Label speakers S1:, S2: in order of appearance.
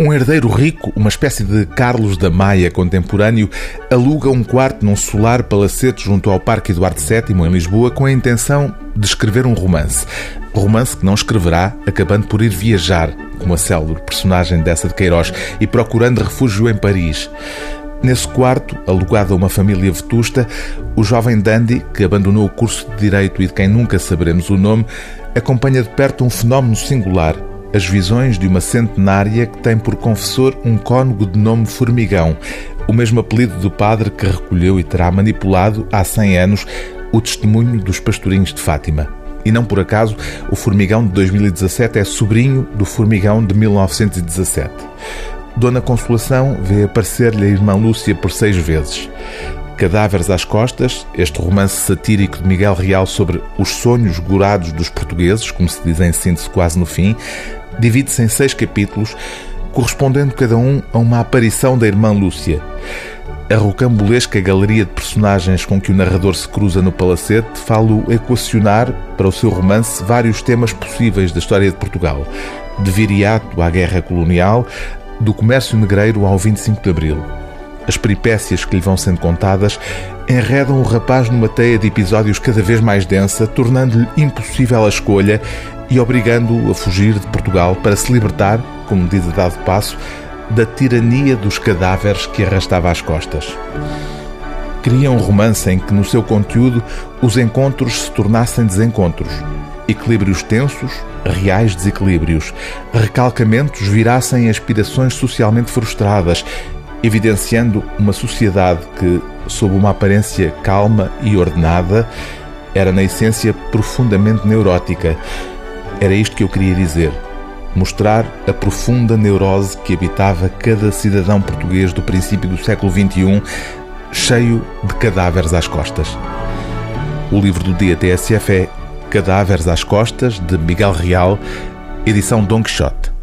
S1: Um herdeiro rico, uma espécie de Carlos da Maia contemporâneo, aluga um quarto num solar palacete junto ao Parque Eduardo VII, em Lisboa, com a intenção de escrever um romance. Romance que não escreverá, acabando por ir viajar, como a célebre personagem dessa de Queiroz, e procurando refúgio em Paris. Nesse quarto, alugado a uma família vetusta, o jovem Dandy, que abandonou o curso de Direito e de quem nunca saberemos o nome, acompanha de perto um fenómeno singular as visões de uma centenária que tem por confessor um cônego de nome Formigão, o mesmo apelido do padre que recolheu e terá manipulado há 100 anos o testemunho dos pastorinhos de Fátima. E não por acaso, o Formigão de 2017 é sobrinho do Formigão de 1917. Dona Consolação vê aparecer-lhe a irmã Lúcia por seis vezes. Cadáveres às Costas, este romance satírico de Miguel Real sobre os sonhos gorados dos portugueses, como se diz em síntese quase no fim, divide-se em seis capítulos, correspondendo cada um a uma aparição da irmã Lúcia. A rocambolesca galeria de personagens com que o narrador se cruza no palacete fala-o equacionar para o seu romance vários temas possíveis da história de Portugal, de viriato à guerra colonial, do comércio negreiro ao 25 de Abril. As peripécias que lhe vão sendo contadas enredam o rapaz numa teia de episódios cada vez mais densa, tornando-lhe impossível a escolha e obrigando-o a fugir de Portugal para se libertar, como diz a dado passo, da tirania dos cadáveres que arrastava às costas. Cria um romance em que, no seu conteúdo, os encontros se tornassem desencontros, equilíbrios tensos, reais desequilíbrios, recalcamentos virassem aspirações socialmente frustradas evidenciando uma sociedade que, sob uma aparência calma e ordenada, era na essência profundamente neurótica. Era isto que eu queria dizer. Mostrar a profunda neurose que habitava cada cidadão português do princípio do século XXI, cheio de cadáveres às costas. O livro do dia TSF é Cadáveres às Costas, de Miguel Real, edição Don Quixote.